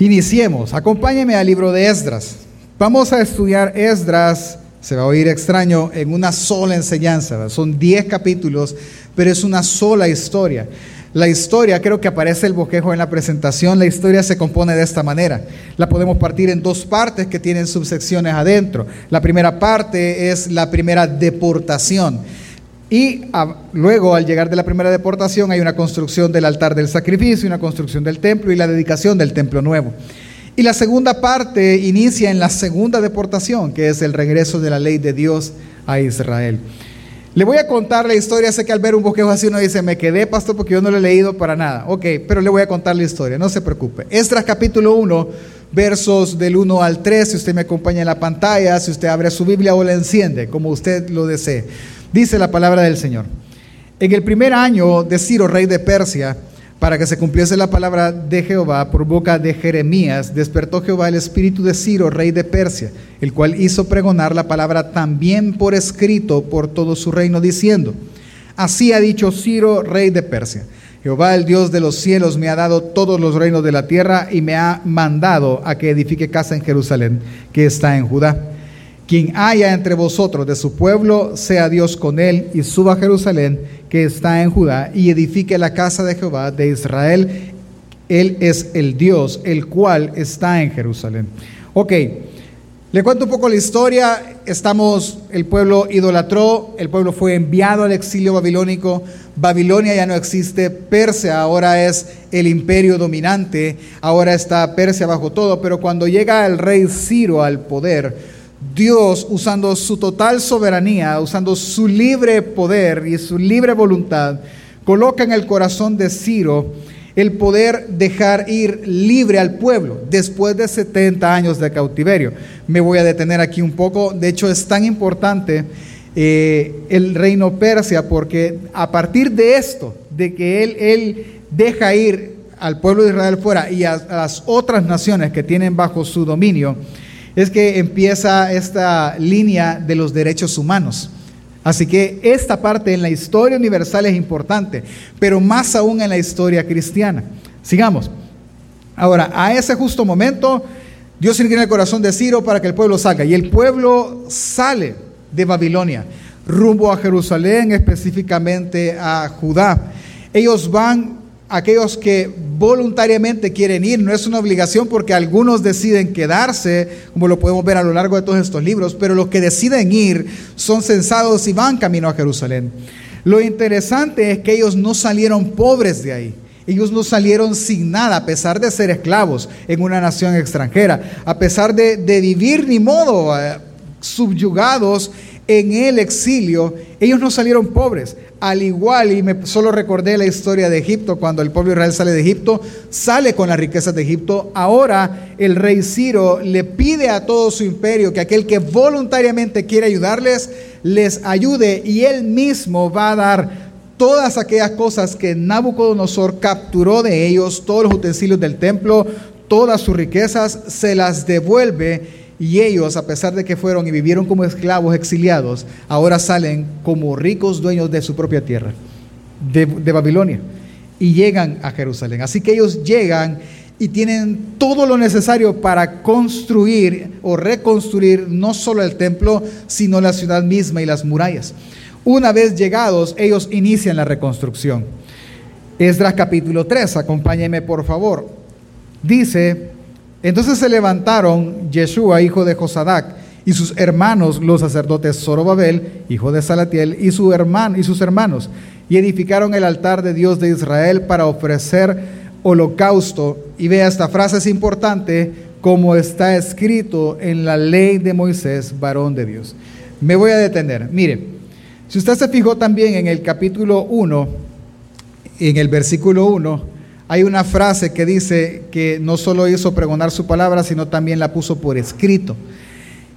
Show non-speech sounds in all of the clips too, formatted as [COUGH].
Iniciemos. Acompáñeme al libro de Esdras. Vamos a estudiar Esdras, se va a oír extraño, en una sola enseñanza. Son 10 capítulos, pero es una sola historia. La historia, creo que aparece el boquejo en la presentación, la historia se compone de esta manera. La podemos partir en dos partes que tienen subsecciones adentro. La primera parte es la primera deportación. Y luego, al llegar de la primera deportación, hay una construcción del altar del sacrificio, una construcción del templo y la dedicación del templo nuevo. Y la segunda parte inicia en la segunda deportación, que es el regreso de la ley de Dios a Israel. Le voy a contar la historia. Sé que al ver un bosquejo así uno dice, me quedé, pastor, porque yo no lo he leído para nada. Ok, pero le voy a contar la historia, no se preocupe. Esdras capítulo 1, versos del 1 al 3, si usted me acompaña en la pantalla, si usted abre su Biblia o la enciende, como usted lo desee. Dice la palabra del Señor. En el primer año de Ciro, rey de Persia, para que se cumpliese la palabra de Jehová por boca de Jeremías, despertó Jehová el espíritu de Ciro, rey de Persia, el cual hizo pregonar la palabra también por escrito por todo su reino, diciendo, así ha dicho Ciro, rey de Persia. Jehová, el Dios de los cielos, me ha dado todos los reinos de la tierra y me ha mandado a que edifique casa en Jerusalén, que está en Judá. Quien haya entre vosotros de su pueblo, sea Dios con él y suba a Jerusalén que está en Judá y edifique la casa de Jehová de Israel. Él es el Dios, el cual está en Jerusalén. Ok, le cuento un poco la historia. Estamos, el pueblo idolatró, el pueblo fue enviado al exilio babilónico. Babilonia ya no existe, Persia ahora es el imperio dominante, ahora está Persia bajo todo, pero cuando llega el rey Ciro al poder, Dios, usando su total soberanía, usando su libre poder y su libre voluntad, coloca en el corazón de Ciro el poder dejar ir libre al pueblo después de 70 años de cautiverio. Me voy a detener aquí un poco. De hecho, es tan importante eh, el reino persia porque a partir de esto, de que él, él deja ir al pueblo de Israel fuera y a las otras naciones que tienen bajo su dominio, es que empieza esta línea de los derechos humanos. Así que esta parte en la historia universal es importante, pero más aún en la historia cristiana. Sigamos. Ahora, a ese justo momento, Dios inclina el corazón de Ciro para que el pueblo salga. Y el pueblo sale de Babilonia, rumbo a Jerusalén, específicamente a Judá. Ellos van aquellos que voluntariamente quieren ir, no es una obligación porque algunos deciden quedarse, como lo podemos ver a lo largo de todos estos libros, pero los que deciden ir son censados y van camino a Jerusalén. Lo interesante es que ellos no salieron pobres de ahí. Ellos no salieron sin nada, a pesar de ser esclavos en una nación extranjera, a pesar de, vivir ni modo eh, subyugados en el exilio, ellos no salieron pobres. Al igual, y me solo recordé la historia de Egipto, cuando el pueblo Israel sale de Egipto, sale con las riquezas de Egipto. Ahora el rey Ciro le pide a todo su imperio que aquel que voluntariamente quiere ayudarles, les ayude y él mismo va a dar todas aquellas cosas que Nabucodonosor capturó de ellos, todos los utensilios del templo, todas sus riquezas, se las devuelve y ellos, a pesar de que fueron y vivieron como esclavos exiliados, ahora salen como ricos dueños de su propia tierra, de, Babilonia, y llegan a Jerusalén. Así que ellos llegan y tienen todo lo necesario para construir o reconstruir no solo el templo, sino la ciudad misma y las murallas. Una vez llegados, ellos inician la reconstrucción. Esdras capítulo 3, acompáñeme por favor. Dice, entonces se levantaron Yeshua, hijo de Josadac, y sus hermanos, los sacerdotes Zorobabel, hijo de Salatiel, y, su hermano, y sus hermanos, y edificaron el altar de Dios de Israel para ofrecer holocausto. Y vea, esta frase es importante, como está escrito en la ley de Moisés, varón de Dios. Me voy a detener. Mire, si usted se fijó también en el capítulo 1, en el versículo 1, hay una frase que dice que no solo hizo pregonar su palabra, sino también la puso por escrito.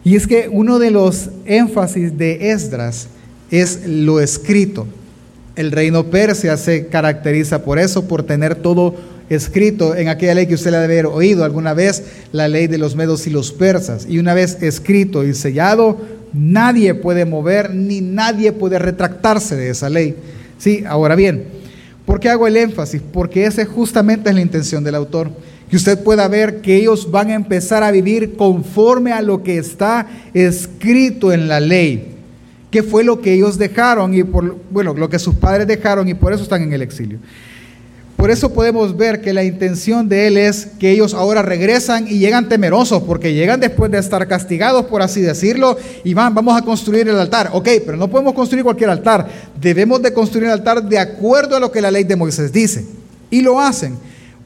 Y es que uno de los énfasis de Esdras es lo escrito. El reino persia se caracteriza por eso, por tener todo escrito en aquella ley que usted le debe haber oído alguna vez, la ley de los medos y los persas. Y una vez escrito y sellado, nadie puede mover ni nadie puede retractarse de esa ley. Sí, ahora bien, ¿Por qué hago el énfasis? Porque esa justamente es la intención del autor, que usted pueda ver que ellos van a empezar a vivir conforme a lo que está escrito en la ley, que fue lo que ellos dejaron y por bueno, lo que sus padres dejaron y por eso están en el exilio. Por eso podemos ver que la intención de él es que ellos ahora regresan y llegan temerosos, porque llegan después de estar castigados, por así decirlo, y van, vamos a construir el altar. Ok, pero no podemos construir cualquier altar. Debemos de construir el altar de acuerdo a lo que la ley de Moisés dice. Y lo hacen.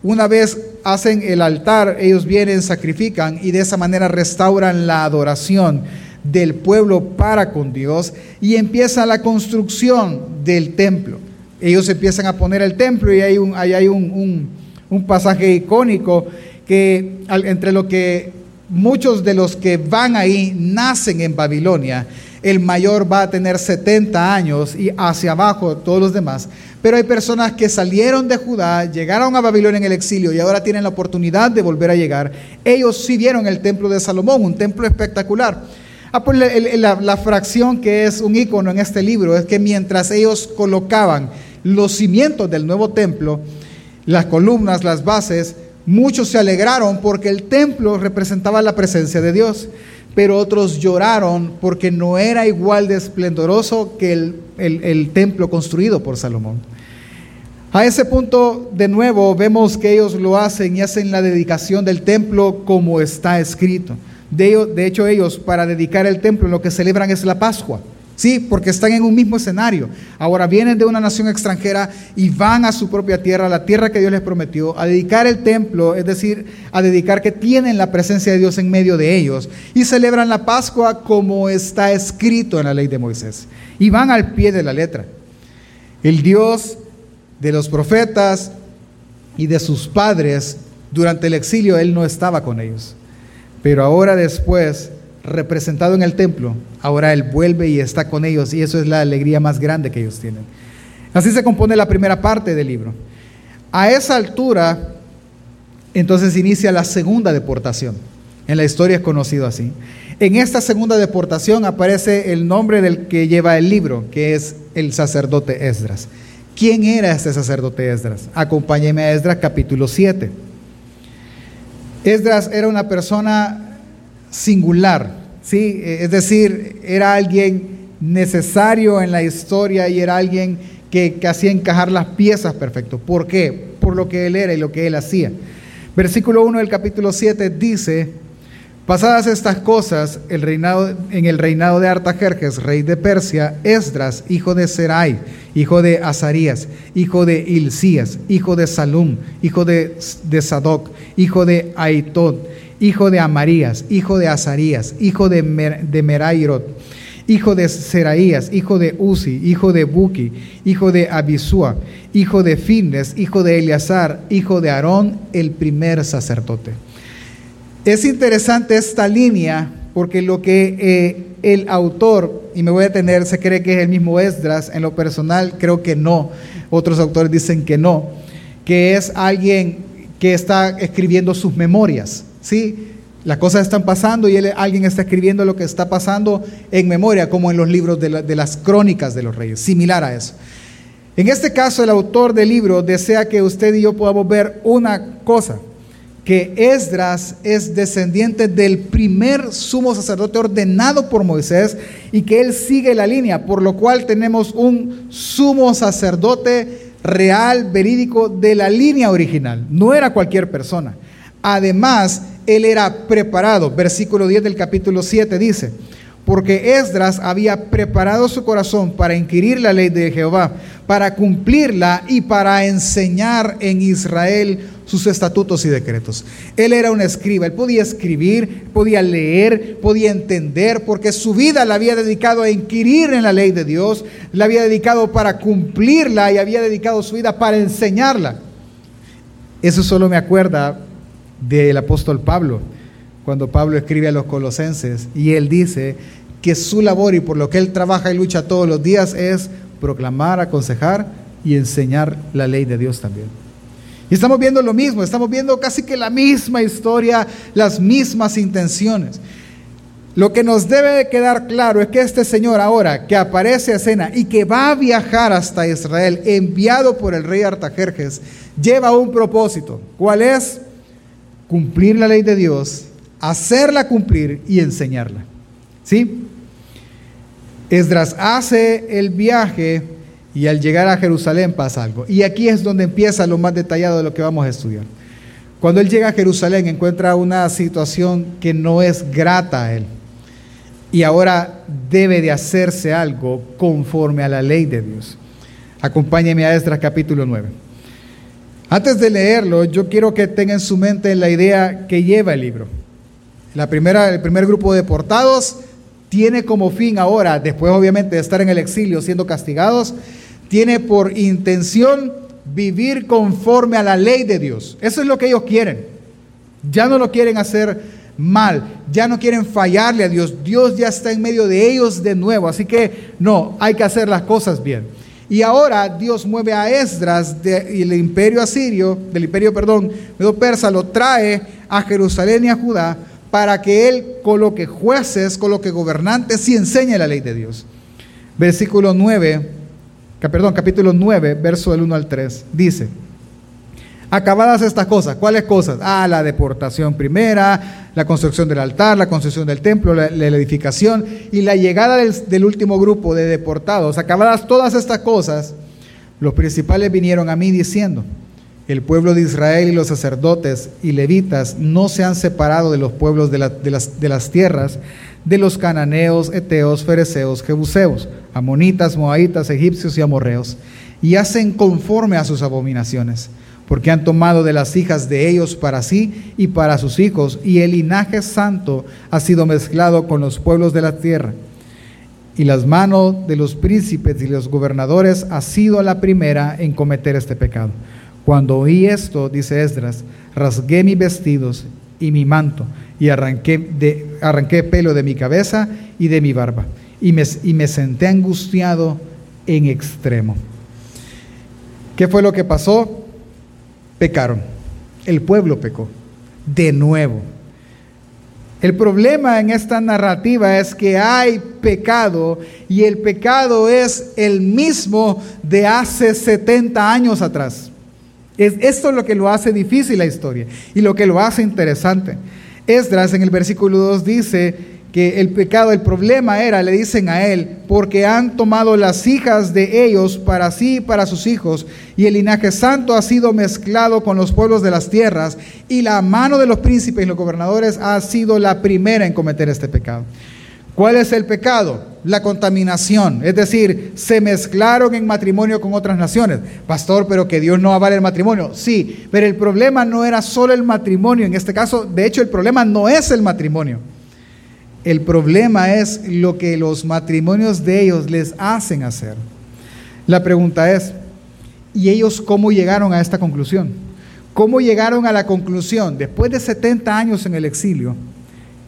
Una vez hacen el altar, ellos vienen, sacrifican y de esa manera restauran la adoración del pueblo para con Dios y empieza la construcción del templo. Ellos empiezan a poner el templo y hay un, hay un, un pasaje icónico que entre lo que muchos de los que van ahí nacen en Babilonia el mayor va a tener 70 años y hacia abajo todos los demás. Pero hay personas que salieron de Judá, llegaron a Babilonia en el exilio y ahora tienen la oportunidad de volver a llegar. Ellos sí vieron el templo de Salomón, un templo espectacular. Ah, pues la, la fracción que es un icono en este libro es que mientras ellos colocaban los cimientos del nuevo templo, las columnas, las bases, muchos se alegraron porque el templo representaba la presencia de Dios pero otros lloraron porque no era igual de esplendoroso que el, templo construido por Salomón. A ese punto, de nuevo, vemos que ellos lo hacen y hacen la dedicación del templo como está escrito. De, de hecho, ellos para dedicar el templo lo que celebran es la Pascua. Sí, porque están en un mismo escenario. Ahora vienen de una nación extranjera y van a su propia tierra, la tierra que Dios les prometió, a dedicar el templo, es decir, a dedicar que tienen la presencia de Dios en medio de ellos. Y celebran la Pascua como está escrito en la ley de Moisés. Y van al pie de la letra. El Dios de los profetas y de sus padres, durante el exilio, Él no estaba con ellos. Pero ahora después representado en el templo, ahora Él vuelve y está con ellos y eso es la alegría más grande que ellos tienen. Así se compone la primera parte del libro. A esa altura, entonces inicia la segunda deportación. En la historia es conocido así. En esta segunda deportación aparece el nombre del que lleva el libro, que es el sacerdote Esdras. ¿Quién era este sacerdote Esdras? Acompáñeme a Esdras capítulo 7. Esdras era una persona singular, ¿sí? es decir, era alguien necesario en la historia y era alguien que, hacía encajar las piezas perfecto. ¿Por qué? Por lo que él era y lo que él hacía. Versículo 1 del capítulo 7 dice, pasadas estas cosas, el reinado, en el reinado de Artajerjes, rey de Persia, Esdras, hijo de Serai, hijo de Azarías, hijo de Hilcías, hijo de Salum, hijo de, de Sadoc, hijo de Aitod, hijo de Amarías, hijo de Azarías, hijo de, Merairot, hijo de Seraías, hijo de Uzi, hijo de Buki, hijo de Abisúa, hijo de Findes, hijo de Eleazar, hijo de Aarón, el primer sacerdote. Es interesante esta línea porque lo que eh, el autor, y me voy a tener, se cree que es el mismo Esdras, en lo personal creo que no, otros autores dicen que no, que es alguien que está escribiendo sus memorias. ¿Sí? Las cosas están pasando y alguien está escribiendo lo que está pasando en memoria, como en los libros de, de las crónicas de los reyes, similar a eso. En este caso, el autor del libro desea que usted y yo podamos ver una cosa, que Esdras es descendiente del primer sumo sacerdote ordenado por Moisés y que él sigue la línea, por lo cual tenemos un sumo sacerdote real, verídico, de la línea original. No era cualquier persona. Además, él era preparado. Versículo 10 del capítulo 7 dice, porque Esdras había preparado su corazón para inquirir la ley de Jehová, para cumplirla y para enseñar en Israel sus estatutos y decretos. Él era un escriba, él podía escribir, podía leer, podía entender, porque su vida la había dedicado a inquirir en la ley de Dios, la había dedicado para cumplirla y había dedicado su vida para enseñarla. Eso solo me acuerda del apóstol Pablo, cuando Pablo escribe a los colosenses y él dice que su labor y por lo que él trabaja y lucha todos los días es proclamar, aconsejar y enseñar la ley de Dios también. Y estamos viendo lo mismo, estamos viendo casi que la misma historia, las mismas intenciones. Lo que nos debe quedar claro es que este Señor ahora que aparece a escena y que va a viajar hasta Israel, enviado por el rey Artajerjes, lleva un propósito. ¿Cuál es? Cumplir la ley de Dios, hacerla cumplir y enseñarla. ¿Sí? Esdras hace el viaje y al llegar a Jerusalén pasa algo. Y aquí es donde empieza lo más detallado de lo que vamos a estudiar. Cuando él llega a Jerusalén encuentra una situación que no es grata a él. Y ahora debe de hacerse algo conforme a la ley de Dios. Acompáñeme a Esdras capítulo 9. Antes de leerlo, yo quiero que tengan en su mente la idea que lleva el libro. La primera, el primer grupo de deportados tiene como fin ahora, después obviamente de estar en el exilio siendo castigados, tiene por intención vivir conforme a la ley de Dios. Eso es lo que ellos quieren. Ya no lo quieren hacer mal, ya no quieren fallarle a Dios. Dios ya está en medio de ellos de nuevo, así que no, hay que hacer las cosas bien. Y ahora Dios mueve a Esdras del imperio asirio, del imperio, perdón, medo persa, lo trae a Jerusalén y a Judá para que él coloque jueces, coloque gobernantes y enseñe la ley de Dios. Versículo 9, perdón, capítulo 9, verso del 1 al 3, dice, acabadas estas cosas, ¿cuáles cosas? Ah, la deportación primera, la construcción del altar, la construcción del templo, la, edificación y la llegada del, último grupo de deportados. Acabadas todas estas cosas, los principales vinieron a mí diciendo, el pueblo de Israel y los sacerdotes y levitas no se han separado de los pueblos de, las, tierras de los cananeos, eteos, fereceos, jebuseos, amonitas, moabitas, egipcios y amorreos, y hacen conforme a sus abominaciones, porque han tomado de las hijas de ellos para sí y para sus hijos, y el linaje santo ha sido mezclado con los pueblos de la tierra. Y las manos de los príncipes y los gobernadores ha sido la primera en cometer este pecado cuando oí esto, dice Esdras, rasgué mis vestidos y mi manto y arranqué, de, arranqué pelo de mi cabeza y de mi barba y me, y me senté angustiado en extremo. ¿Qué fue lo que pasó? Pecaron. El pueblo pecó. De nuevo. El problema en esta narrativa es que hay pecado y el pecado es el mismo de hace 70 años atrás. Es esto lo que lo hace difícil la historia y lo que lo hace interesante. Esdras en el versículo 2 dice que el pecado, el problema era, le dicen a él, porque han tomado las hijas de ellos para sí y para sus hijos, y el linaje santo ha sido mezclado con los pueblos de las tierras, y la mano de los príncipes y los gobernadores ha sido la primera en cometer este pecado. ¿Cuál es el pecado? La contaminación, es decir, se mezclaron en matrimonio con otras naciones. Pastor, pero que Dios no avale el matrimonio. Sí, pero el problema no era solo el matrimonio. En este caso, de hecho, el problema no es el matrimonio. El problema es lo que los matrimonios de ellos les hacen hacer. La pregunta es, ¿y ellos cómo llegaron a esta conclusión? ¿Cómo llegaron a la conclusión, después de 70 años en el exilio,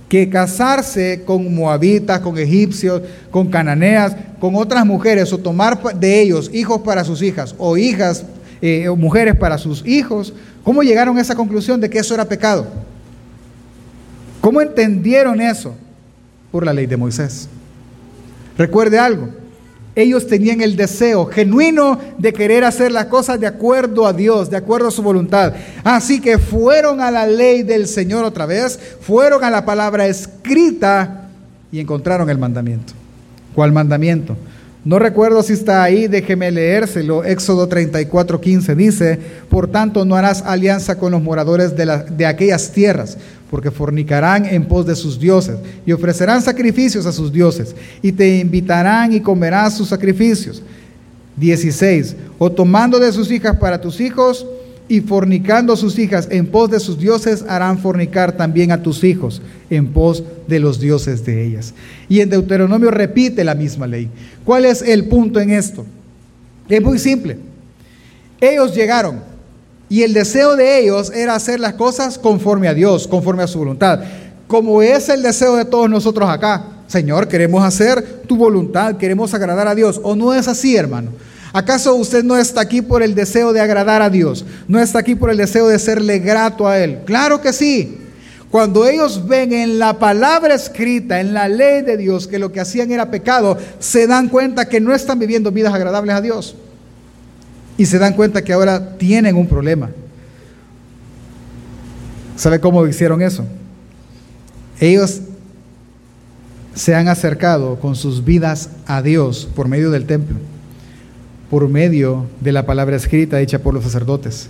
que casarse con moabitas, con egipcios, con cananeas, con otras mujeres o tomar de ellos hijos para sus hijas o hijas eh, o mujeres para sus hijos, ¿cómo llegaron a esa conclusión de que eso era pecado? ¿Cómo entendieron eso? Por la ley de Moisés. Recuerde algo, ellos tenían el deseo genuino de querer hacer las cosas de acuerdo a Dios, de acuerdo a su voluntad. Así que fueron a la ley del Señor otra vez, fueron a la palabra escrita y encontraron el mandamiento. ¿Cuál mandamiento? No recuerdo si está ahí, déjeme leérselo. Éxodo 34, 15 dice, por tanto no harás alianza con los moradores de, de aquellas tierras, porque fornicarán en pos de sus dioses y ofrecerán sacrificios a sus dioses y te invitarán y comerás sus sacrificios. 16. O tomando de sus hijas para tus hijos y fornicando sus hijas en pos de sus dioses, harán fornicar también a tus hijos en pos de los dioses de ellas. Y en Deuteronomio repite la misma ley. ¿Cuál es el punto en esto? Es muy simple. Ellos llegaron y el deseo de ellos era hacer las cosas conforme a Dios, conforme a su voluntad. Como es el deseo de todos nosotros acá. Señor, queremos hacer tu voluntad, queremos agradar a Dios. ¿O no es así, hermano? ¿Acaso usted no está aquí por el deseo de agradar a Dios? ¿No está aquí por el deseo de serle grato a Él? Claro que sí. Cuando ellos ven en la palabra escrita, en la ley de Dios, que lo que hacían era pecado, se dan cuenta que no están viviendo vidas agradables a Dios y se dan cuenta que ahora tienen un problema. ¿Sabe cómo hicieron eso? Ellos se han acercado con sus vidas a Dios por medio del templo, por medio de la palabra escrita dicha por los sacerdotes.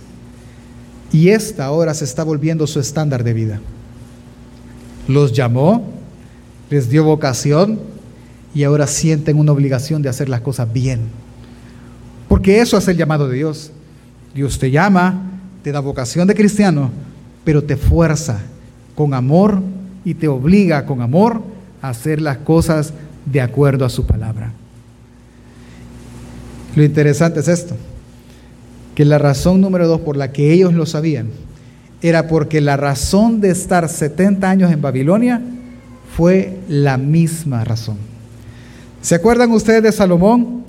Y esta ahora se está volviendo su estándar de vida. Los llamó, les dio vocación y ahora sienten una obligación de hacer las cosas bien. Porque eso es el llamado de Dios. Dios te llama, te da vocación de cristiano, pero te fuerza con amor y te obliga con amor a hacer las cosas de acuerdo a su palabra. Lo interesante es esto, que la razón número dos por la que ellos lo sabían era porque la razón de estar 70 años en Babilonia fue la misma razón. ¿Se acuerdan ustedes de Salomón?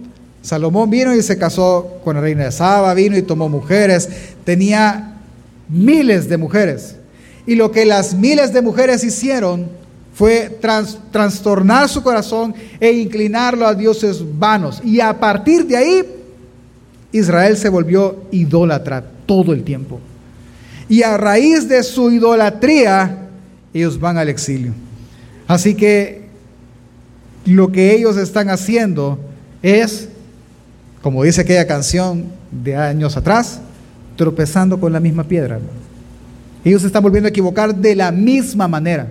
Salomón vino y se casó con la reina de Saba, vino y tomó mujeres, tenía miles de mujeres. Y lo que las miles de mujeres hicieron fue trastornar su corazón e inclinarlo a dioses vanos. Y a partir de ahí, Israel se volvió idólatra todo el tiempo. Y a raíz de su idolatría, ellos van al exilio. Así que lo que ellos están haciendo es, como dice aquella canción de años atrás, tropezando con la misma piedra. Ellos se están volviendo a equivocar de la misma manera.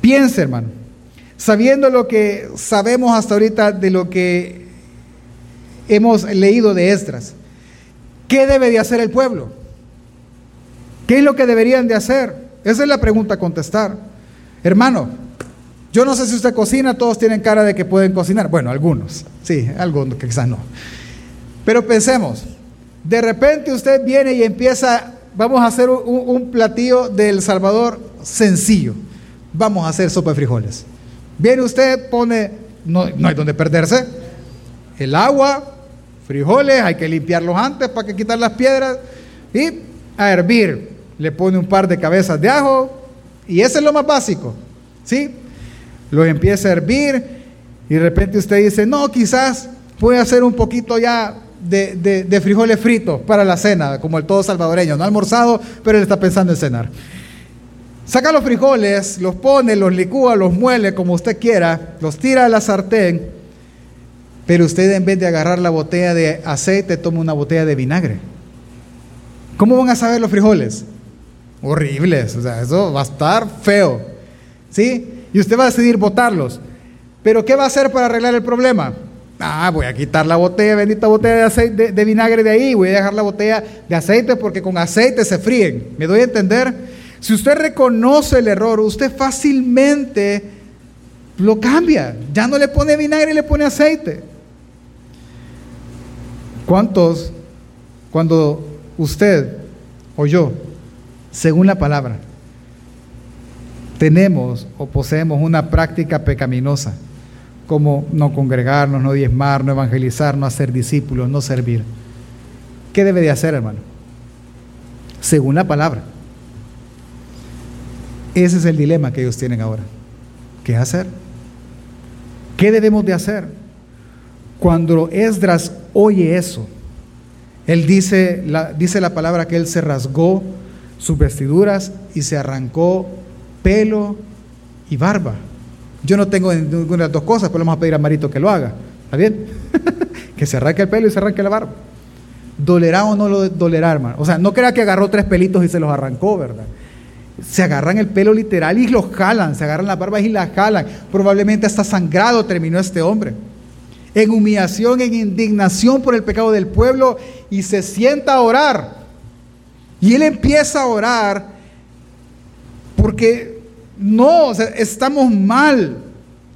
Piense, hermano, sabiendo lo que sabemos hasta ahorita de lo que hemos leído de Esdras, ¿qué debe de hacer el pueblo? ¿Qué es lo que deberían de hacer? Esa es la pregunta a contestar. Hermano, yo no sé si usted cocina, todos tienen cara de que pueden cocinar. Bueno, algunos, sí, algunos quizás no. Pero pensemos, de repente usted viene y empieza, vamos a hacer un, platillo del Salvador sencillo. Vamos a hacer sopa de frijoles. Viene usted, pone, no, no hay donde perderse, el agua, frijoles, hay que limpiarlos antes para que quitar las piedras y a hervir le pone un par de cabezas de ajo y ese es lo más básico, ¿sí? Lo empieza a hervir y de repente usted dice, no, quizás puede hacer un poquito ya de, de, frijoles fritos para la cena, como el todo salvadoreño, no ha almorzado, pero él está pensando en cenar. Saca los frijoles, los pone, los licúa, los muele como usted quiera, los tira a la sartén, pero usted en vez de agarrar la botella de aceite, toma una botella de vinagre. ¿Cómo van a saber los frijoles? horribles, o sea, eso va a estar feo, ¿sí? Y usted va a decidir botarlos. Pero ¿qué va a hacer para arreglar el problema? Ah, voy a quitar la botella, bendita botella de, aceite, de, vinagre de ahí, voy a dejar la botella de aceite porque con aceite se fríen. ¿Me doy a entender? Si usted reconoce el error, usted fácilmente lo cambia. Ya no le pone vinagre, le pone aceite. ¿Cuántos, cuando usted o yo según la palabra, tenemos o poseemos una práctica pecaminosa, como no congregarnos, no diezmar, no evangelizar, no hacer discípulos, no servir. ¿Qué debe de hacer, hermano? Según la palabra. Ese es el dilema que ellos tienen ahora. ¿Qué hacer? ¿Qué debemos de hacer? Cuando Esdras oye eso, él dice la, dice la palabra que él se rasgó sus vestiduras y se arrancó pelo y barba. Yo no tengo ninguna de las dos cosas, pero vamos a pedir a Marito que lo haga. ¿Está bien? [LAUGHS] que se arranque el pelo y se arranque la barba. ¿Dolerá o no lo dolerá, hermano? O sea, no crea que agarró tres pelitos y se los arrancó, ¿verdad? Se agarran el pelo literal y los jalan, se agarran las barbas y las jalan. Probablemente hasta sangrado terminó este hombre. En humillación, en indignación por el pecado del pueblo y se sienta a orar. Y él empieza a orar porque no, estamos mal.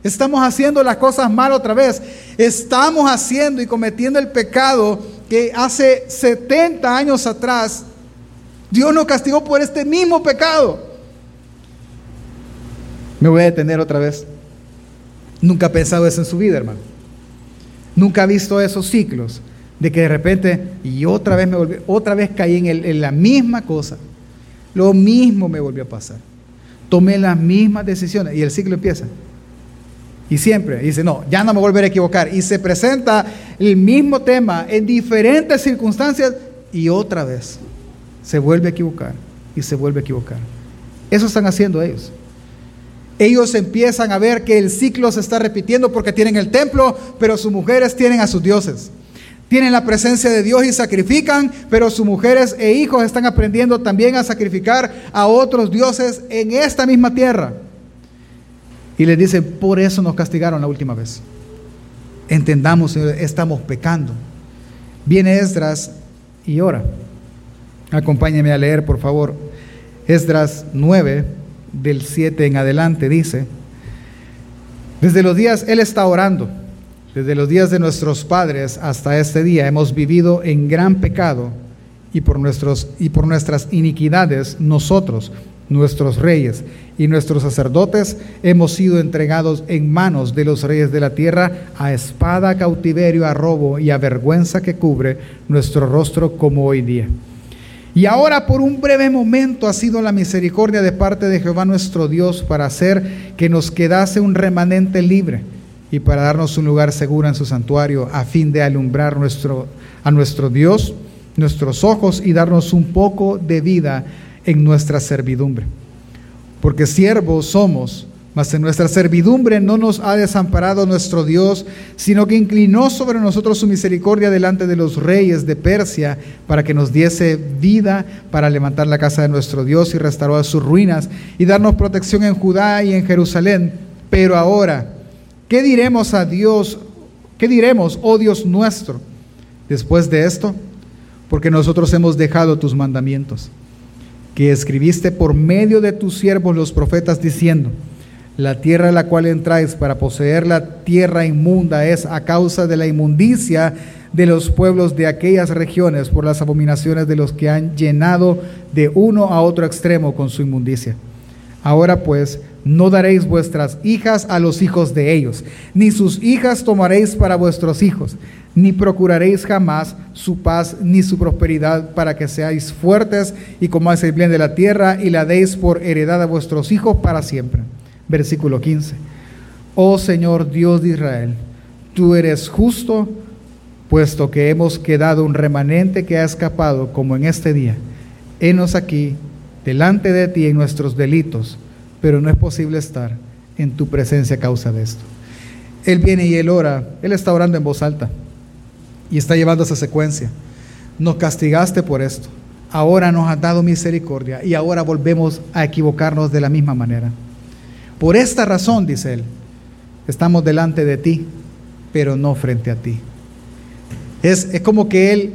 Estamos haciendo las cosas mal otra vez. Estamos haciendo y cometiendo el pecado que hace 70 años atrás Dios nos castigó por este mismo pecado. Me voy a detener otra vez. Nunca ha pensado eso en su vida, hermano. Nunca ha visto esos ciclos de que de repente, y otra vez me volví, otra vez caí en, en la misma cosa. Lo mismo me volvió a pasar. Tomé las mismas decisiones y el ciclo empieza. Y siempre dice, no, ya no me volveré a equivocar. Y se presenta el mismo tema en diferentes circunstancias y otra vez se vuelve a equivocar. Y se vuelve a equivocar. Eso están haciendo ellos. Ellos empiezan a ver que el ciclo se está repitiendo porque tienen el templo, pero sus mujeres tienen a sus dioses. Tienen la presencia de Dios y sacrifican, pero sus mujeres e hijos están aprendiendo también a sacrificar a otros dioses en esta misma tierra. Y les dicen, por eso nos castigaron la última vez. Entendamos, estamos pecando. Viene Esdras y ora. Acompáñeme a leer, por favor. Esdras 9, del 7 en adelante, dice, desde los días, Él está orando, desde los días de nuestros padres hasta este día hemos vivido en gran pecado y por, nuestros, y por nuestras iniquidades nosotros, nuestros reyes y nuestros sacerdotes hemos sido entregados en manos de los reyes de la tierra a espada, cautiverio, a robo y a vergüenza que cubre nuestro rostro como hoy día. Y ahora por un breve momento ha sido la misericordia de parte de Jehová nuestro Dios para hacer que nos quedase un remanente libre y para darnos un lugar seguro en su santuario a fin de alumbrar nuestro, a nuestro Dios nuestros ojos y darnos un poco de vida en nuestra servidumbre. Porque siervos somos mas en nuestra servidumbre no nos ha desamparado nuestro Dios, sino que inclinó sobre nosotros su misericordia delante de los reyes de Persia para que nos diese vida para levantar la casa de nuestro Dios y restaurar sus ruinas y darnos protección en Judá y en Jerusalén. Pero ahora, ¿qué diremos a Dios? ¿Qué diremos, oh Dios nuestro, después de esto? Porque nosotros hemos dejado tus mandamientos, que escribiste por medio de tus siervos los profetas diciendo, la tierra a la cual entráis para poseer la tierra inmunda es a causa de la inmundicia de los pueblos de aquellas regiones por las abominaciones de los que han llenado de uno a otro extremo con su inmundicia. Ahora pues, no daréis vuestras hijas a los hijos de ellos, ni sus hijas tomaréis para vuestros hijos, ni procuraréis jamás su paz ni su prosperidad para que seáis fuertes y comáis el bien de la tierra y la deis por heredad a vuestros hijos para siempre versículo 15. Oh Señor Dios de Israel, tú eres justo, puesto que hemos quedado un remanente que ha escapado como en este día. Henos aquí, delante de ti en nuestros delitos, pero no es posible estar en tu presencia a causa de esto. Él viene y él ora, él está orando en voz alta y está llevando esa secuencia. Nos castigaste por esto, ahora nos has dado misericordia y ahora volvemos a equivocarnos de la misma manera. Por esta razón, dice él, estamos delante de ti, pero no frente a ti. Es, como que él,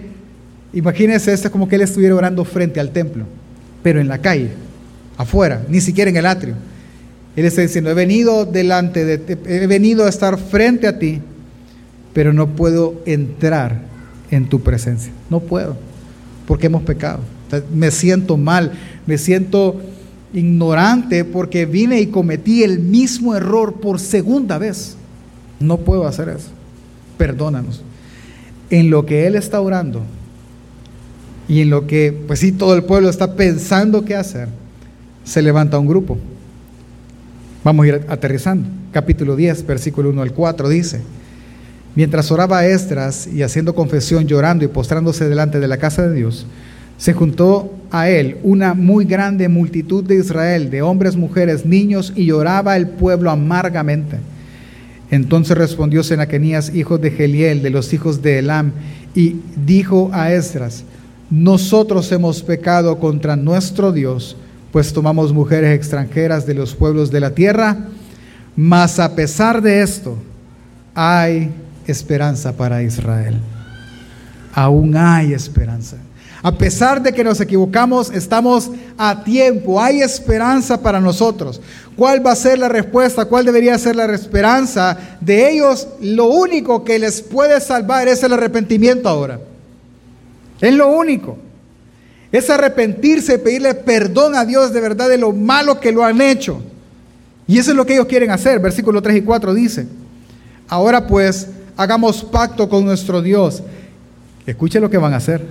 imagínense es como que él estuviera orando frente al templo, pero en la calle, afuera, ni siquiera en el atrio. Él está diciendo, he venido delante de ti, he venido a estar frente a ti, pero no puedo entrar en tu presencia. No puedo, porque hemos pecado. Me siento mal, me siento ignorante porque vine y cometí el mismo error por segunda vez. No puedo hacer eso. Perdónanos. En lo que Él está orando y en lo que, pues sí, todo el pueblo está pensando qué hacer, se levanta un grupo. Vamos a ir aterrizando. Capítulo 10, versículo 1 al 4 dice, mientras oraba Estras y haciendo confesión, llorando y postrándose delante de la casa de Dios, se juntó a él una muy grande multitud de Israel, de hombres, mujeres, niños, y lloraba el pueblo amargamente. Entonces respondió Senaquenías, hijo de Geliel, de los hijos de Elam, y dijo a Esdras, nosotros hemos pecado contra nuestro Dios, pues tomamos mujeres extranjeras de los pueblos de la tierra, mas a pesar de esto, hay esperanza para Israel. Aún hay esperanza. A pesar de que nos equivocamos, estamos a tiempo. Hay esperanza para nosotros. ¿Cuál va a ser la respuesta? ¿Cuál debería ser la esperanza de ellos? Lo único que les puede salvar es el arrepentimiento ahora. Es lo único. Es arrepentirse y pedirle perdón a Dios de verdad de lo malo que lo han hecho. Y eso es lo que ellos quieren hacer. Versículo 3 y 4 dice, ahora pues hagamos pacto con nuestro Dios. Escuche lo que van a hacer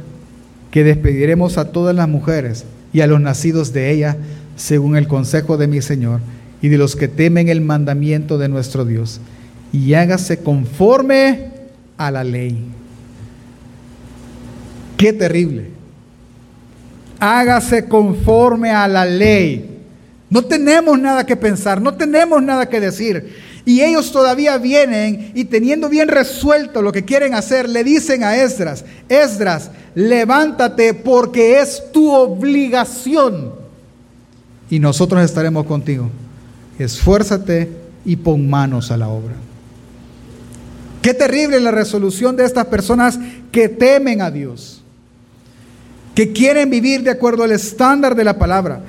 que despediremos a todas las mujeres y a los nacidos de ella, según el consejo de mi Señor, y de los que temen el mandamiento de nuestro Dios, y hágase conforme a la ley. Qué terrible. Hágase conforme a la ley. No tenemos nada que pensar, no tenemos nada que decir. Y ellos todavía vienen y teniendo bien resuelto lo que quieren hacer, le dicen a Esdras, Esdras, levántate porque es tu obligación. Y nosotros estaremos contigo. Esfuérzate y pon manos a la obra. Qué terrible la resolución de estas personas que temen a Dios, que quieren vivir de acuerdo al estándar de la palabra.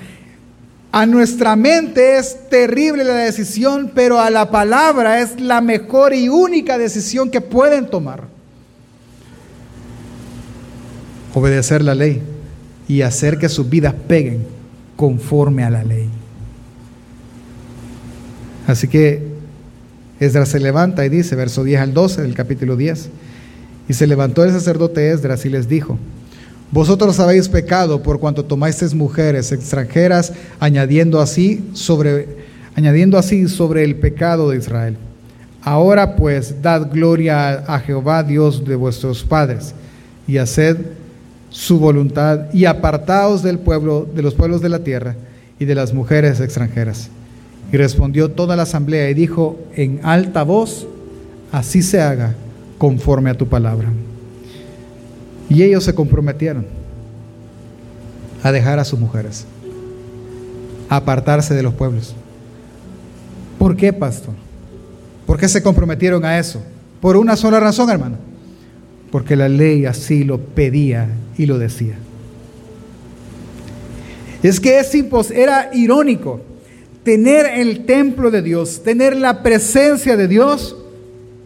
A nuestra mente es terrible la decisión, pero a la palabra es la mejor y única decisión que pueden tomar. Obedecer la ley y hacer que sus vidas peguen conforme a la ley. Así que Esdras se levanta y dice, verso 10 al 12 del capítulo 10, y se levantó el sacerdote Esdras y les dijo, vosotros habéis pecado por cuanto tomasteis mujeres extranjeras, añadiendo así sobre, añadiendo así sobre el pecado de Israel. Ahora pues, dad gloria a Jehová, Dios de vuestros padres, y haced su voluntad, y apartaos del pueblo, de los pueblos de la tierra y de las mujeres extranjeras. Y respondió toda la asamblea y dijo en alta voz, así se haga conforme a tu palabra. Y ellos se comprometieron a dejar a sus mujeres, a apartarse de los pueblos. ¿Por qué, pastor? ¿Por qué se comprometieron a eso? Por una sola razón, hermano. Porque la ley así lo pedía y lo decía. Es que es era irónico tener el templo de Dios, tener la presencia de Dios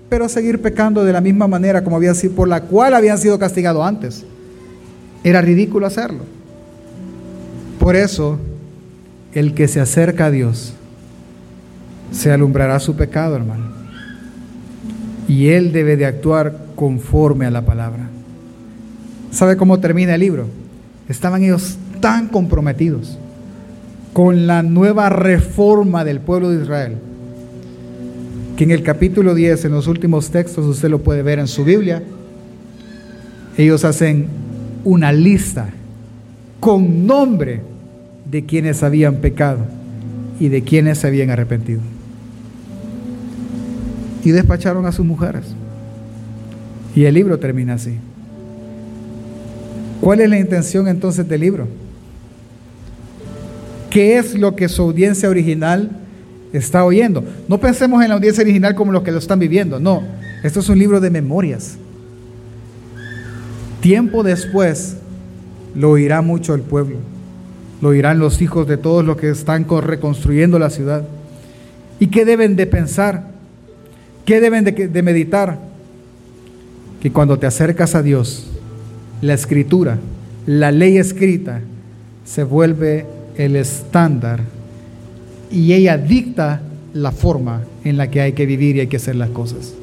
pero seguir pecando de la misma manera como había sido, por la cual habían sido castigados antes. Era ridículo hacerlo. Por eso, el que se acerca a Dios se alumbrará su pecado, hermano. Y él debe de actuar conforme a la palabra. ¿Sabe cómo termina el libro? Estaban ellos tan comprometidos con la nueva reforma del pueblo de Israel que en el capítulo 10, en los últimos textos, usted lo puede ver en su Biblia, ellos hacen una lista con nombre de quienes habían pecado y de quienes se habían arrepentido. Y despacharon a sus mujeres. Y el libro termina así. ¿Cuál es la intención entonces del libro? ¿Qué es lo que su audiencia original está oyendo. No pensemos en la audiencia original como los que lo están viviendo, no. Esto es un libro de memorias. Tiempo después lo oirá mucho el pueblo, lo oirán los hijos de todos los que están reconstruyendo la ciudad. ¿Y qué deben de pensar? ¿Qué deben de, de meditar? Que cuando te acercas a Dios, la escritura, la ley escrita, se vuelve el estándar y ella dicta la forma en la que hay que vivir y hay que hacer las cosas.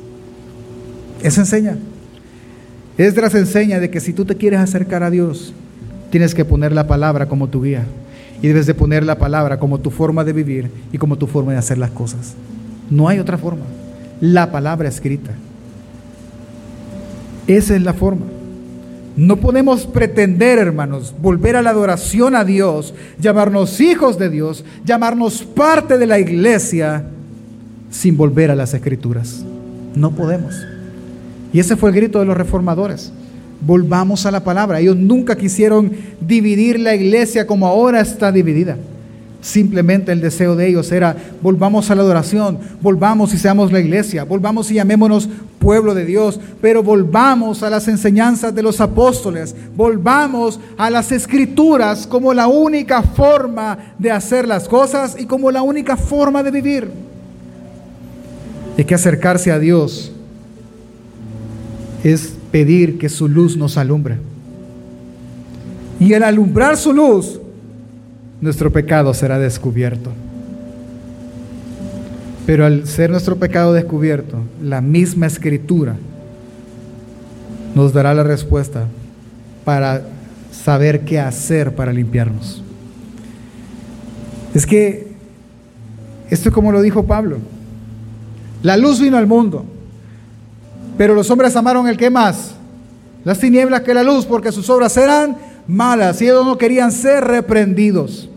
Eso enseña. Esdras enseña de que si tú te quieres acercar a Dios, tienes que poner la palabra como tu guía. Y debes de poner la palabra como tu forma de vivir y como tu forma de hacer las cosas. No hay otra forma. La palabra escrita. Esa es la forma. No podemos pretender, hermanos, volver a la adoración a Dios, llamarnos hijos de Dios, llamarnos parte de la iglesia sin volver a las escrituras. No podemos. Y ese fue el grito de los reformadores. Volvamos a la palabra. Ellos nunca quisieron dividir la iglesia como ahora está dividida. Simplemente el deseo de ellos era, volvamos a la adoración, volvamos y seamos la iglesia, volvamos y llamémonos pueblo de Dios, pero volvamos a las enseñanzas de los apóstoles, volvamos a las escrituras como la única forma de hacer las cosas y como la única forma de vivir. Hay que acercarse a Dios es pedir que su luz nos alumbre. Y el alumbrar su luz nuestro pecado será descubierto. Pero al ser nuestro pecado descubierto, la misma escritura nos dará la respuesta para saber qué hacer para limpiarnos. Es que esto es como lo dijo Pablo. La luz vino al mundo, pero los hombres amaron el que más, las tinieblas que la luz, porque sus obras eran malas y ellos no querían ser reprendidos.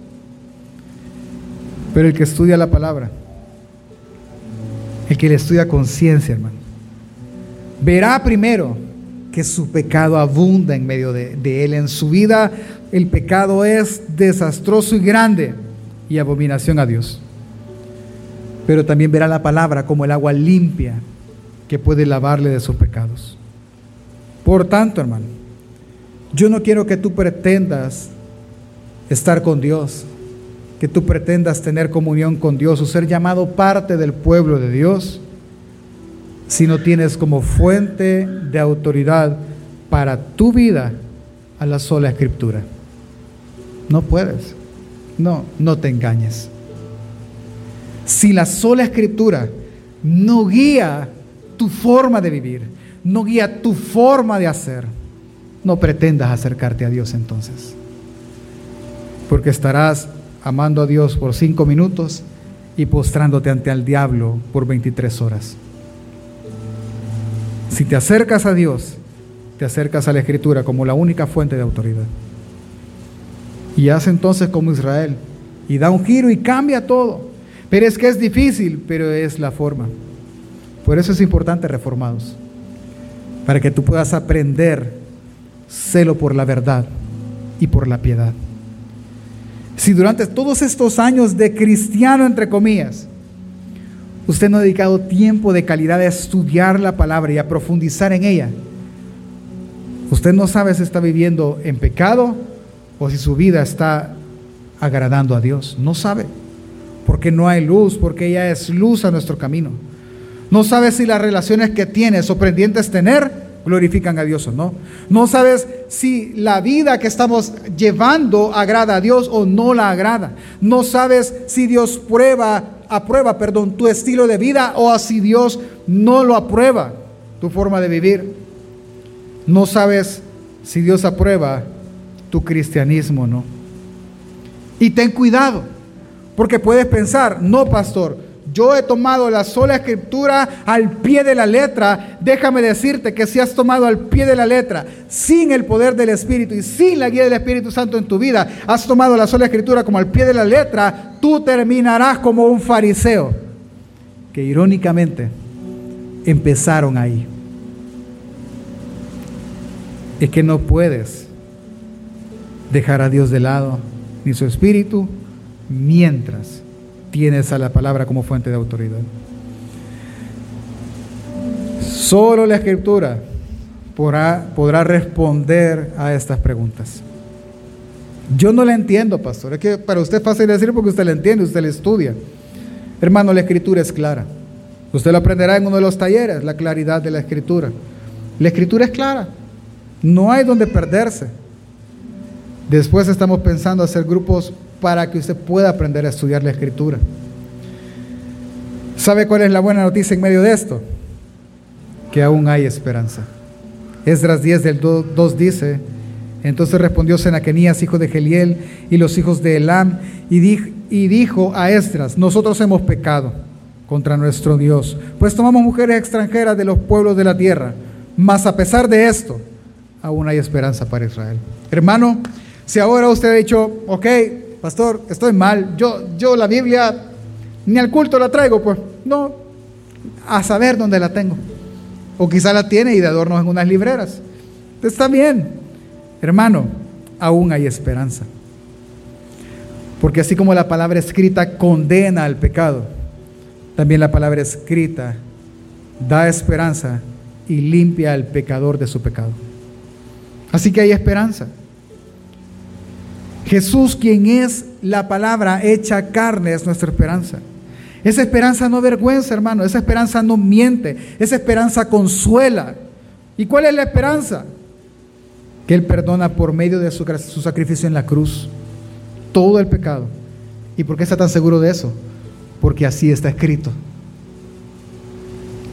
Pero el que estudia la palabra, el que le estudia conciencia, hermano, verá primero que su pecado abunda en medio de, de, él. En su vida el pecado es desastroso y grande y abominación a Dios. Pero también verá la palabra como el agua limpia que puede lavarle de sus pecados. Por tanto, hermano, yo no quiero que tú pretendas estar con Dios, que tú pretendas tener comunión con Dios o ser llamado parte del pueblo de Dios si no tienes como fuente de autoridad para tu vida a la sola escritura. No puedes. No, no te engañes. Si la sola escritura no guía tu forma de vivir, no guía tu forma de hacer, no pretendas acercarte a Dios entonces. Porque estarás amando a Dios por cinco minutos y postrándote ante el diablo por 23 horas. Si te acercas a Dios, te acercas a la Escritura como la única fuente de autoridad. Y haz entonces como Israel y da un giro y cambia todo. Pero es que es difícil, pero es la forma. Por eso es importante reformados, para que tú puedas aprender celo por la verdad y por la piedad. Si durante todos estos años de cristiano, entre comillas, usted no ha dedicado tiempo de calidad a estudiar la palabra y a profundizar en ella, usted no sabe si está viviendo en pecado o si su vida está agradando a Dios. No sabe, porque no hay luz, porque ella es luz a nuestro camino. No sabe si las relaciones que tienes o pendientes tener glorifican a Dios o no. No sabes si la vida que estamos llevando agrada a Dios o no la agrada. No sabes si Dios prueba aprueba, perdón, tu estilo de vida o si Dios no lo aprueba, tu forma de vivir. No sabes si Dios aprueba tu cristianismo o no. Y ten cuidado, porque puedes pensar, no, pastor, yo he tomado la sola escritura al pie de la letra. Déjame decirte que si has tomado al pie de la letra, sin el poder del Espíritu y sin la guía del Espíritu Santo en tu vida, has tomado la sola escritura como al pie de la letra, tú terminarás como un fariseo. Que irónicamente empezaron ahí. Es que no puedes dejar a Dios de lado ni su espíritu mientras tienes a la palabra como fuente de autoridad. Solo la escritura podrá, responder a estas preguntas. Yo no la entiendo, pastor. Es que para usted es fácil decir porque usted la entiende, usted la estudia. Hermano, la escritura es clara. Usted lo aprenderá en uno de los talleres, la claridad de la escritura. La escritura es clara. No hay donde perderse. Después estamos pensando hacer grupos para que usted pueda aprender a estudiar la escritura. ¿Sabe cuál es la buena noticia en medio de esto? Que aún hay esperanza. Esdras 10 del 2 dice, entonces respondió Senaquenías, hijo de Geliel, y los hijos de Elam, y, y dijo a Esdras, nosotros hemos pecado contra nuestro Dios, pues tomamos mujeres extranjeras de los pueblos de la tierra, mas a pesar de esto, aún hay esperanza para Israel. Hermano, si ahora usted ha dicho, ok, pastor, estoy mal, yo, yo la Biblia ni al culto la traigo, pues no, a saber dónde la tengo. O quizá la tiene y de adornos en unas libreras. Está bien, hermano, aún hay esperanza. Porque así como la palabra escrita condena al pecado, también la palabra escrita da esperanza y limpia al pecador de su pecado. Así que hay esperanza. Jesús, quien es la palabra hecha carne, es nuestra esperanza. Esa esperanza no avergüenza, hermano. Esa esperanza no miente. Esa esperanza consuela. ¿Y cuál es la esperanza? Que Él perdona por medio de su, su sacrificio en la cruz todo el pecado. ¿Y por qué está tan seguro de eso? Porque así está escrito.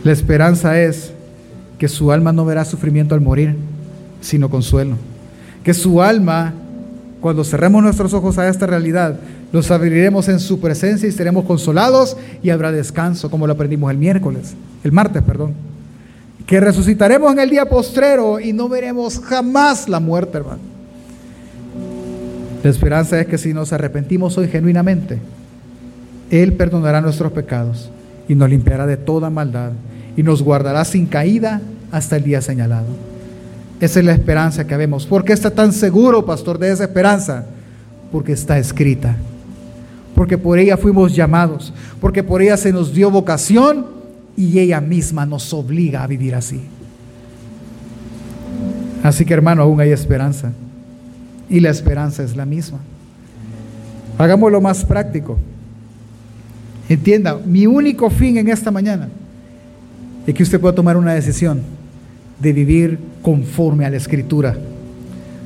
La esperanza es que su alma no verá sufrimiento al morir, sino consuelo. Que su alma cuando cerremos nuestros ojos a esta realidad, los abriremos en su presencia y seremos consolados y habrá descanso, como lo aprendimos el miércoles, el martes, perdón. Que resucitaremos en el día postrero y no veremos jamás la muerte, hermano. La esperanza es que si nos arrepentimos hoy genuinamente, Él perdonará nuestros pecados y nos limpiará de toda maldad y nos guardará sin caída hasta el día señalado. Esa es la esperanza que vemos. ¿Por qué está tan seguro, pastor, de esa esperanza? Porque está escrita. Porque por ella fuimos llamados. Porque por ella se nos dio vocación y ella misma nos obliga a vivir así. Así que hermano, aún hay esperanza. Y la esperanza es la misma. Hagámoslo más práctico. Entienda, mi único fin en esta mañana es que usted pueda tomar una decisión de vivir conforme a la escritura.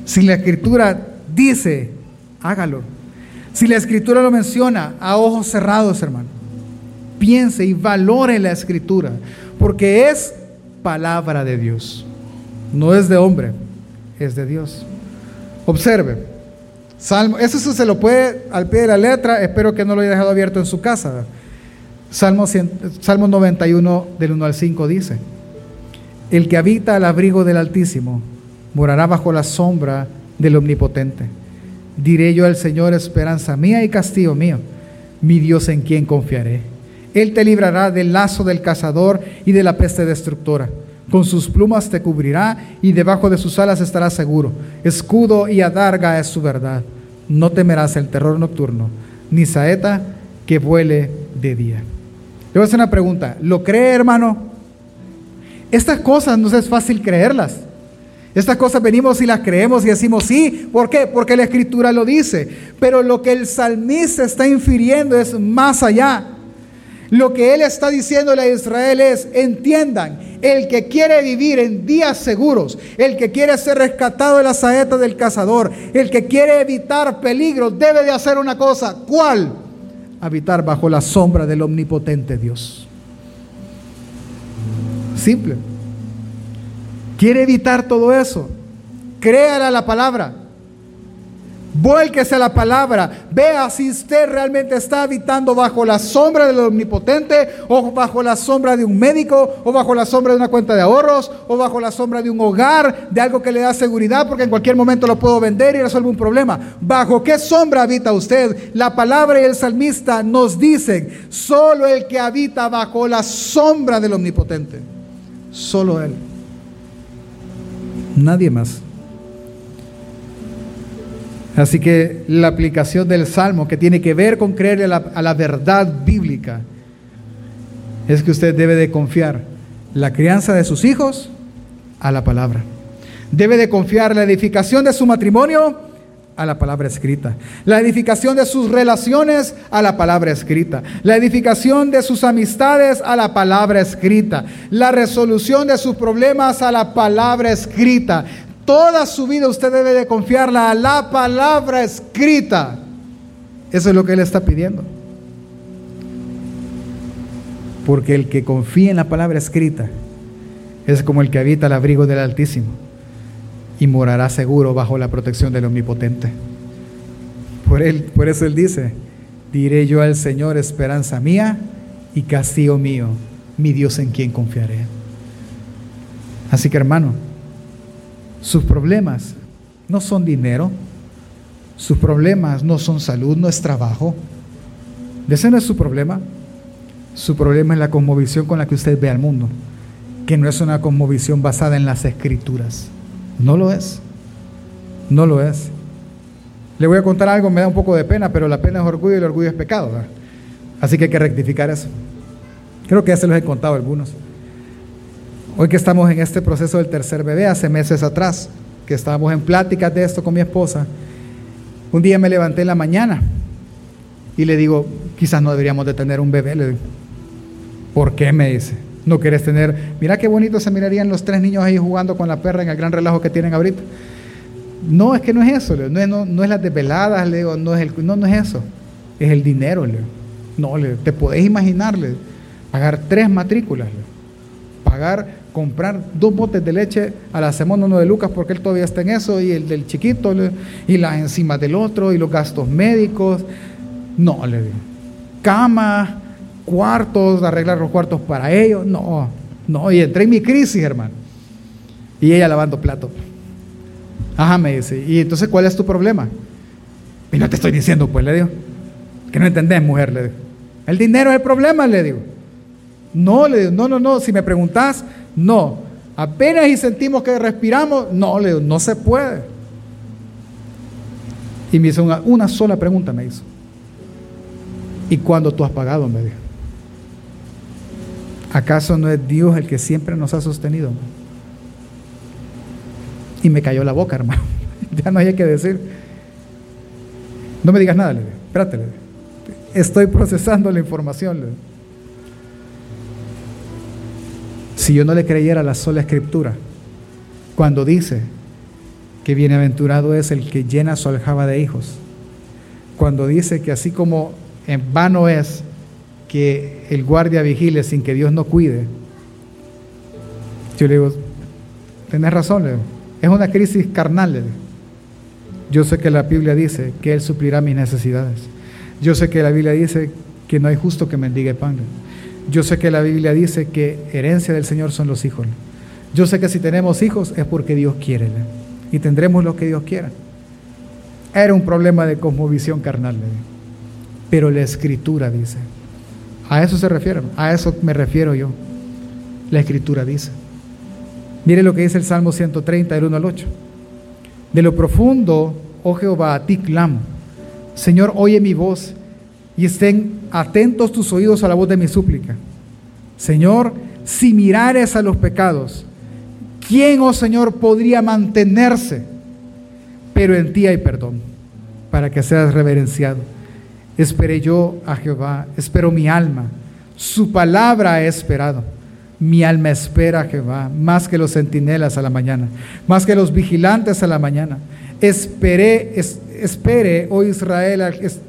Si la escritura dice, hágalo. Si la escritura lo menciona, a ojos cerrados, hermano, piense y valore la escritura, porque es palabra de Dios. No es de hombre, es de Dios. Observe. Salmo, eso se lo puede al pie de la letra, espero que no lo haya dejado abierto en su casa. Salmo, Salmo 91 del 1 al 5 dice, el que habita al abrigo del Altísimo morará bajo la sombra del Omnipotente. Diré yo al Señor, esperanza mía y castillo mío, mi Dios en quien confiaré. Él te librará del lazo del cazador y de la peste destructora. Con sus plumas te cubrirá y debajo de sus alas estarás seguro. Escudo y adarga es su verdad. No temerás el terror nocturno, ni saeta que vuele de día. Le voy a hacer una pregunta. ¿Lo cree, hermano? Estas cosas no es fácil creerlas. Estas cosas venimos y las creemos y decimos sí. ¿Por qué? Porque la escritura lo dice. Pero lo que el salmista está infiriendo es más allá. Lo que él está diciéndole a Israel es, entiendan, el que quiere vivir en días seguros, el que quiere ser rescatado de la saeta del cazador, el que quiere evitar peligro, debe de hacer una cosa. ¿Cuál? Habitar bajo la sombra del omnipotente Dios. Simple. Quiere evitar todo eso. Créala la palabra. Vuélquese a la palabra. Vea si usted realmente está habitando bajo la sombra del omnipotente, o bajo la sombra de un médico, o bajo la sombra de una cuenta de ahorros, o bajo la sombra de un hogar, de algo que le da seguridad, porque en cualquier momento lo puedo vender y resuelve un problema. ¿Bajo qué sombra habita usted? La palabra y el salmista nos dicen: solo el que habita bajo la sombra del omnipotente. Solo Él. Nadie más. Así que la aplicación del Salmo que tiene que ver con creer a la, verdad bíblica es que usted debe de confiar la crianza de sus hijos a la palabra. Debe de confiar la edificación de su matrimonio a la palabra escrita. La edificación de sus relaciones a la palabra escrita. La edificación de sus amistades a la palabra escrita. La resolución de sus problemas a la palabra escrita. Toda su vida usted debe de confiarla a la palabra escrita. Eso es lo que Él está pidiendo. Porque el que confía en la palabra escrita es como el que habita el abrigo del Altísimo y morará seguro bajo la protección del Omnipotente. Por, él, por eso Él dice, diré yo al Señor esperanza mía y castillo mío, mi Dios en quien confiaré. Así que hermano, sus problemas no son dinero, sus problemas no son salud, no es trabajo. Ese no es su problema. Su problema es la conmovisión con la que usted ve al mundo, que no es una conmovisión basada en las escrituras. No lo es. No lo es. Le voy a contar algo, me da un poco de pena, pero la pena es orgullo y el orgullo es pecado. Así que hay que rectificar eso. Creo que ya se los he contado algunos. Hoy que estamos en este proceso del tercer bebé, hace meses atrás, que estábamos en pláticas de esto con mi esposa, un día me levanté en la mañana y le digo, quizás no deberíamos de tener un bebé. Le digo, ¿por qué? Me dice. No quieres tener, mira qué bonito se mirarían los tres niños ahí jugando con la perra en el gran relajo que tienen ahorita. No, es que no es eso, no, es, no, es las desveladas, Leo, no es, el, no, no es eso, es el dinero, Leo. No, Leo, te podés imaginarle, pagar tres matrículas, pagar, comprar dos botes de leche a la semana uno de Lucas porque él todavía está en eso, y el del chiquito, y las encima del otro, y los gastos médicos. No, le digo, cama, cuartos, arreglar los cuartos para ellos. No, no, y entré en mi crisis, hermano. Y ella lavando plato. Ajá, me dice, ¿y entonces cuál es tu problema? Y no te estoy diciendo, pues, le digo, que no entendés, mujer, le digo. El dinero es el problema, le digo. No, le digo, no, no, no, si me preguntás, no. Apenas y sentimos que respiramos, no, le digo, no se puede. Y me hizo una, sola pregunta, me hizo. ¿Y cuándo tú has pagado? Me dijo. ¿Acaso no es Dios el que siempre nos ha sostenido? Y me cayó la boca, [LAUGHS] hermano. ya no hay que decir. No me digas nada, le digo. Espérate, le digo. Estoy procesando la información. Le Si yo no le creyera la sola escritura, cuando dice que bienaventurado es el que llena su aljaba de hijos, cuando dice que así como en vano es que el guardia vigile sin que Dios no cuide, yo le digo, tenés razón, es una crisis carnal. Yo sé que la Biblia dice que Él suplirá mis necesidades. Yo sé que la Biblia dice que no hay justo que mendigue pan. Yo sé que la Biblia dice que herencia del Señor son los hijos. Yo sé que si tenemos hijos es porque Dios quiere y tendremos lo que Dios quiera. Era un problema de cosmovisión carnal, pero la escritura dice, a eso se refiere, a eso me refiero yo. La escritura dice. Mire lo que dice el Salmo 130, del 1 al 8. De lo profundo, oh Jehová, a ti clamo. Señor, oye mi voz y estén atentos tus oídos a la voz de mi súplica. Señor, si mirares a los pecados, ¿quién, oh Señor, podría mantenerse? Pero en ti hay perdón, para que seas reverenciado. Esperé yo a Jehová, espero mi alma, su palabra he esperado. Mi alma espera a Jehová, más que los centinelas a la mañana, más que los vigilantes a la mañana. Esperé, espere, oh Israel,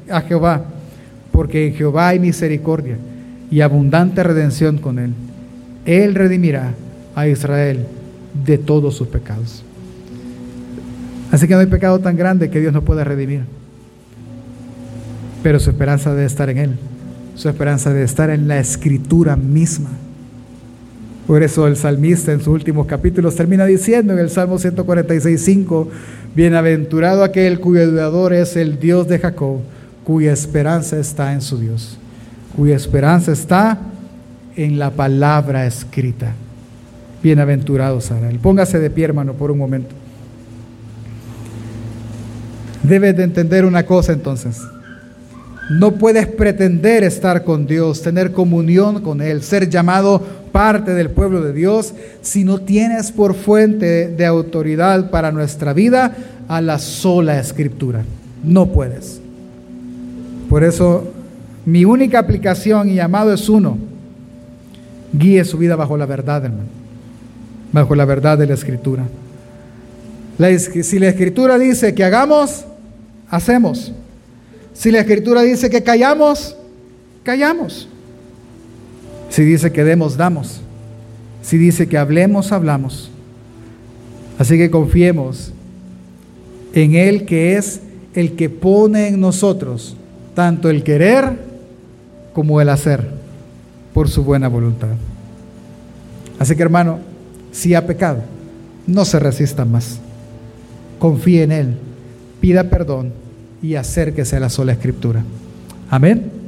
a Jehová porque en Jehová hay misericordia y abundante redención con él. Él redimirá a Israel de todos sus pecados. Así que no hay pecado tan grande que Dios no pueda redimir. Pero su esperanza debe estar en Él. Su esperanza debe estar en la escritura misma. Por eso el salmista en sus últimos capítulos termina diciendo en el Salmo 146.5, Bienaventurado aquel cuyo ayudador es el Dios de Jacob cuya esperanza está en su Dios, cuya esperanza está en la palabra escrita. Bienaventurado Sara. Póngase de pie, hermano, por un momento. Debes de entender una cosa entonces. No puedes pretender estar con Dios, tener comunión con Él, ser llamado parte del pueblo de Dios si no tienes por fuente de autoridad para nuestra vida a la sola escritura. No puedes. Por eso mi única aplicación y llamado es uno. Guíe su vida bajo la verdad, hermano. Bajo la verdad de la escritura. si la escritura dice que hagamos, hacemos. Si la escritura dice que callamos, callamos. Si dice que demos, damos. Si dice que hablemos, hablamos. Así que confiemos en Él que es el que pone en nosotros tanto el querer como el hacer por su buena voluntad. Así que hermano, si ha pecado, no se resista más. Confíe en Él, pida perdón y acérquese a la sola escritura. Amén.